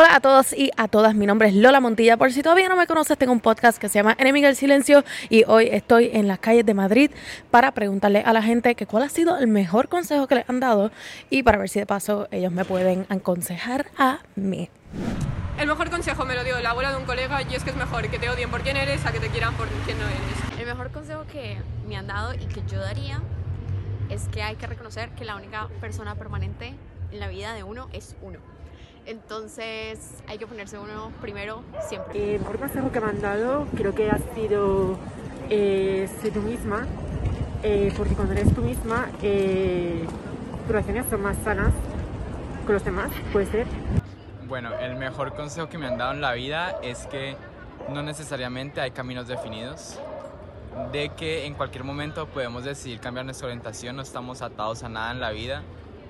Hola a todos y a todas, mi nombre es Lola Montilla. Por si todavía no me conoces, tengo un podcast que se llama Enemiga del Silencio y hoy estoy en las calles de Madrid para preguntarle a la gente que cuál ha sido el mejor consejo que les han dado y para ver si de paso ellos me pueden aconsejar a mí. El mejor consejo me lo dio la abuela de un colega y es que es mejor que te odien por quién eres a que te quieran por quién no eres. El mejor consejo que me han dado y que yo daría es que hay que reconocer que la única persona permanente en la vida de uno es uno. Entonces hay que ponerse uno primero siempre. El mejor consejo que me han dado creo que ha sido eh, ser tú misma, eh, porque cuando eres tú misma, eh, tus relaciones son más sanas con los demás, puede ser. Bueno, el mejor consejo que me han dado en la vida es que no necesariamente hay caminos definidos, de que en cualquier momento podemos decidir cambiar nuestra orientación, no estamos atados a nada en la vida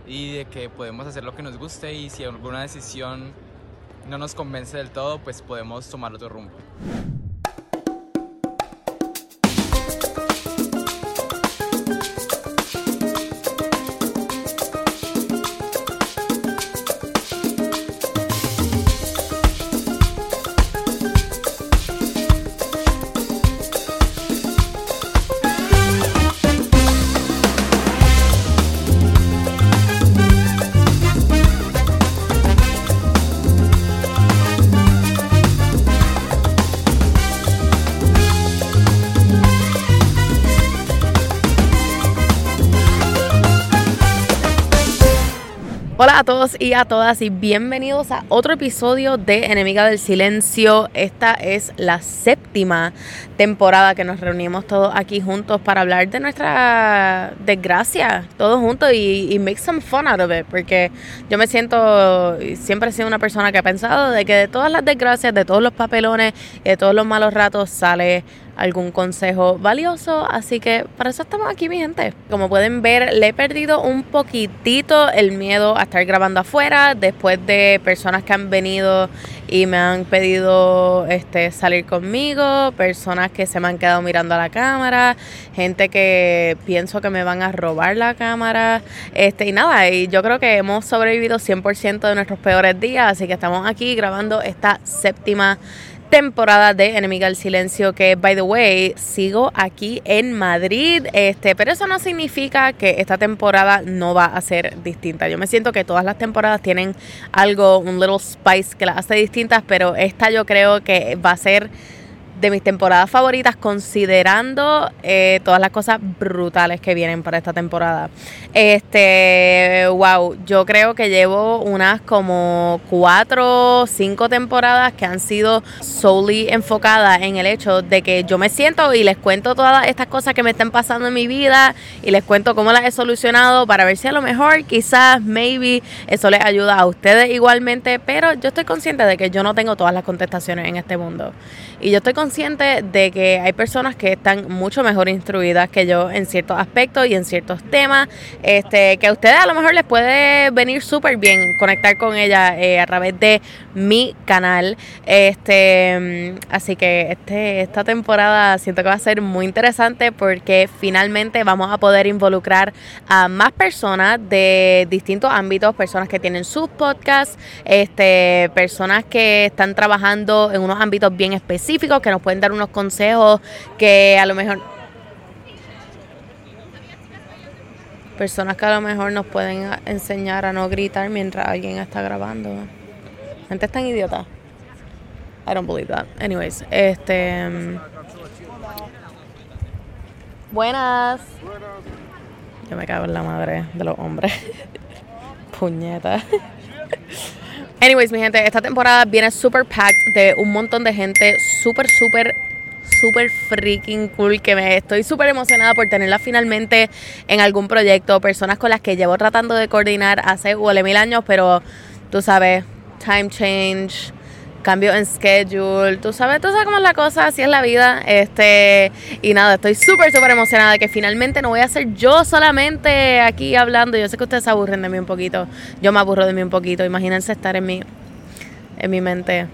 y de que podemos hacer lo que nos guste y si alguna decisión no nos convence del todo, pues podemos tomar otro rumbo. Hola a todos y a todas y bienvenidos a otro episodio de Enemiga del Silencio. Esta es la séptima temporada que nos reunimos todos aquí juntos para hablar de nuestra desgracia, todos juntos y, make some fun out of it, porque yo me siento, siempre he sido una persona que ha pensado de que de todas las desgracias, de todos los papelones, de todos los malos ratos sale algún consejo valioso. Así que para eso estamos aquí, mi gente. Como pueden ver, le he perdido un poquitito el miedo a estar grabando afuera después de personas que han venido y me han pedido este salir conmigo, personas que se me han quedado mirando a la cámara, gente que pienso que me van a robar la cámara. Este, y nada, y yo creo que hemos sobrevivido 100% de nuestros peores días, así que estamos aquí grabando esta séptima temporada de Enemiga del Silencio que by the way sigo aquí en Madrid este pero eso no significa que esta temporada no va a ser distinta. Yo me siento que todas las temporadas tienen algo un little spice que las hace distintas pero esta yo creo que va a ser de mis temporadas favoritas considerando eh, todas las cosas brutales que vienen para esta temporada. Este, wow, yo creo que llevo unas como cuatro, cinco temporadas que han sido solely enfocadas en el hecho de que yo me siento y les cuento todas estas cosas que me están pasando en mi vida y les cuento cómo las he solucionado para ver si a lo mejor quizás, maybe, eso les ayuda a ustedes igualmente, pero yo estoy consciente de que yo no tengo todas las contestaciones en este mundo. Y yo estoy consciente de que hay personas que están mucho mejor instruidas que yo en ciertos aspectos y en ciertos temas, este, que a ustedes a lo mejor les puede venir súper bien conectar con ella eh, a través de mi canal. Este, así que este, esta temporada siento que va a ser muy interesante porque finalmente vamos a poder involucrar a más personas de distintos ámbitos, personas que tienen sus podcasts, este, personas que están trabajando en unos ámbitos bien específicos que nos pueden dar unos consejos que a lo mejor personas que a lo mejor nos pueden enseñar a no gritar mientras alguien está grabando. Gente tan idiota. I don't believe that. Anyways, este Buenas. Yo me cago en la madre de los hombres. Puñeta. Anyways, mi gente, esta temporada viene super packed de un montón de gente súper, súper, súper freaking cool. Que me estoy súper emocionada por tenerla finalmente en algún proyecto. Personas con las que llevo tratando de coordinar hace huele mil años, pero tú sabes, time change, cambio en schedule, tú sabes, tú sabes cómo es la cosa, así es la vida. Este, y nada, estoy súper, súper emocionada de que finalmente no voy a ser yo solamente aquí hablando. Yo sé que ustedes se aburren de mí un poquito. Yo me aburro de mí un poquito. Imagínense estar en mi, en mi mente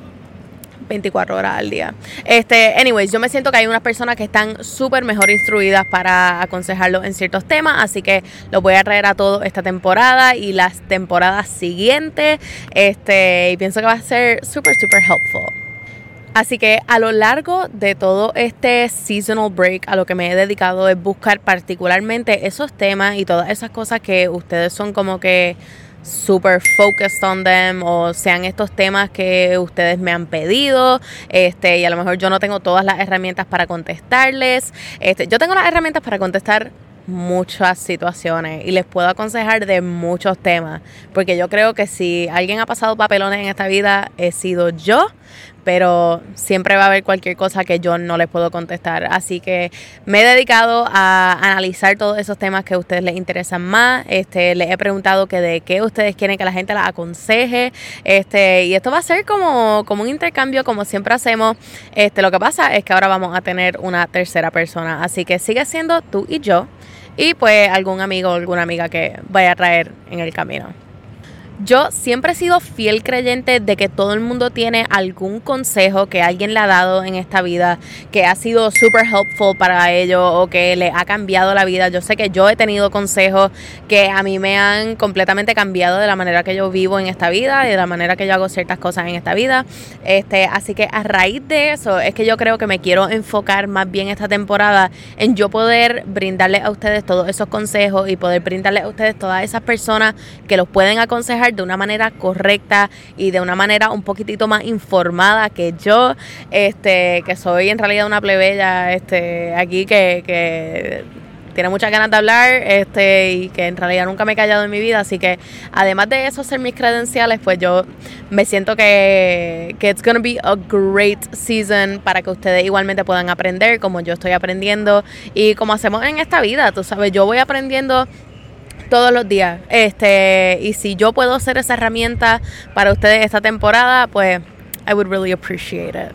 24 horas al día. Este, anyways, yo me siento que hay unas personas que están súper mejor instruidas para aconsejarlo en ciertos temas, así que los voy a traer a todo esta temporada y las temporadas siguientes. Este, y pienso que va a ser súper, súper helpful. Así que a lo largo de todo este seasonal break, a lo que me he dedicado es buscar particularmente esos temas y todas esas cosas que ustedes son como que super focused on them o sean estos temas que ustedes me han pedido este y a lo mejor yo no tengo todas las herramientas para contestarles. Este yo tengo las herramientas para contestar muchas situaciones y les puedo aconsejar de muchos temas porque yo creo que si alguien ha pasado papelones en esta vida he sido yo pero siempre va a haber cualquier cosa que yo no les puedo contestar. Así que me he dedicado a analizar todos esos temas que a ustedes les interesan más. Este, les he preguntado que de qué ustedes quieren que la gente las aconseje. Este, y esto va a ser como, como un intercambio, como siempre hacemos. Este, lo que pasa es que ahora vamos a tener una tercera persona. Así que sigue siendo tú y yo. Y pues algún amigo o alguna amiga que vaya a traer en el camino. Yo siempre he sido fiel creyente de que todo el mundo tiene algún consejo que alguien le ha dado en esta vida que ha sido super helpful para ellos o que le ha cambiado la vida. Yo sé que yo he tenido consejos que a mí me han completamente cambiado de la manera que yo vivo en esta vida y de la manera que yo hago ciertas cosas en esta vida. Este, así que a raíz de eso es que yo creo que me quiero enfocar más bien esta temporada en yo poder brindarles a ustedes todos esos consejos y poder brindarles a ustedes todas esas personas que los pueden aconsejar de una manera correcta y de una manera un poquitito más informada que yo, este, que soy en realidad una plebeya este, aquí que, que tiene muchas ganas de hablar este y que en realidad nunca me he callado en mi vida. Así que además de eso ser mis credenciales pues yo me siento que, que it's gonna be a great season para que ustedes igualmente puedan aprender como yo estoy aprendiendo y como hacemos en esta vida tú sabes. Yo voy aprendiendo todos los días. Este, y si yo puedo ser esa herramienta para ustedes esta temporada, pues I would really appreciate it.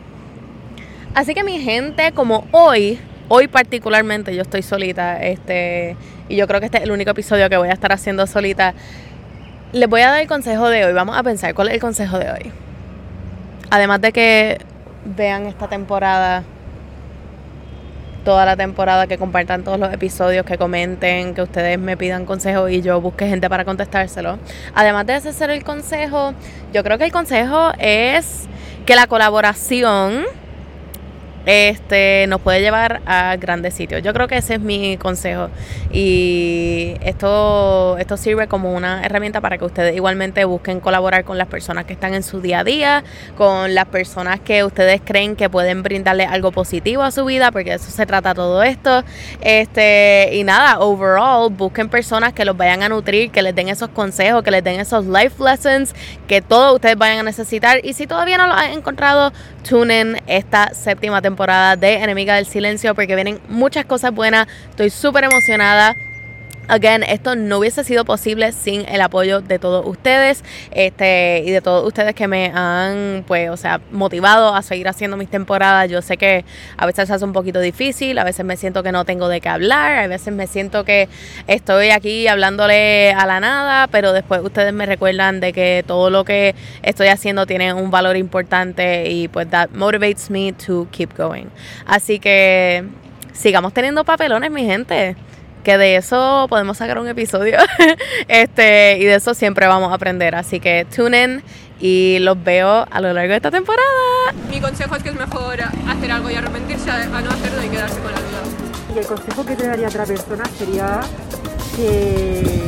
Así que mi gente, como hoy, hoy particularmente yo estoy solita, este, y yo creo que este es el único episodio que voy a estar haciendo solita. Les voy a dar el consejo de hoy. Vamos a pensar cuál es el consejo de hoy. Además de que vean esta temporada toda la temporada, que compartan todos los episodios, que comenten, que ustedes me pidan consejos y yo busque gente para contestárselo. Además de ese ser el consejo, yo creo que el consejo es que la colaboración este, nos puede llevar a grandes sitios. Yo creo que ese es mi consejo. Y esto, esto sirve como una herramienta para que ustedes igualmente busquen colaborar con las personas que están en su día a día, con las personas que ustedes creen que pueden brindarle algo positivo a su vida, porque de eso se trata todo esto. Este, y nada, overall, busquen personas que los vayan a nutrir, que les den esos consejos, que les den esos life lessons, que todos ustedes vayan a necesitar. Y si todavía no lo han encontrado, tune in esta séptima temporada temporada de Enemiga del Silencio porque vienen muchas cosas buenas. Estoy súper emocionada. Again, esto no hubiese sido posible sin el apoyo de todos ustedes este, y de todos ustedes que me han, pues, o sea, motivado a seguir haciendo mis temporadas. Yo sé que a veces se hace un poquito difícil, a veces me siento que no tengo de qué hablar, a veces me siento que estoy aquí hablándole a la nada, pero después ustedes me recuerdan de que todo lo que estoy haciendo tiene un valor importante y pues that motivates me to keep going. Así que sigamos teniendo papelones, mi gente de eso podemos sacar un episodio. este, y de eso siempre vamos a aprender. Así que tune in y los veo a lo largo de esta temporada. Mi consejo es que es mejor hacer algo y arrepentirse a no hacerlo y quedarse con la duda. Y el consejo que te daría otra persona sería que...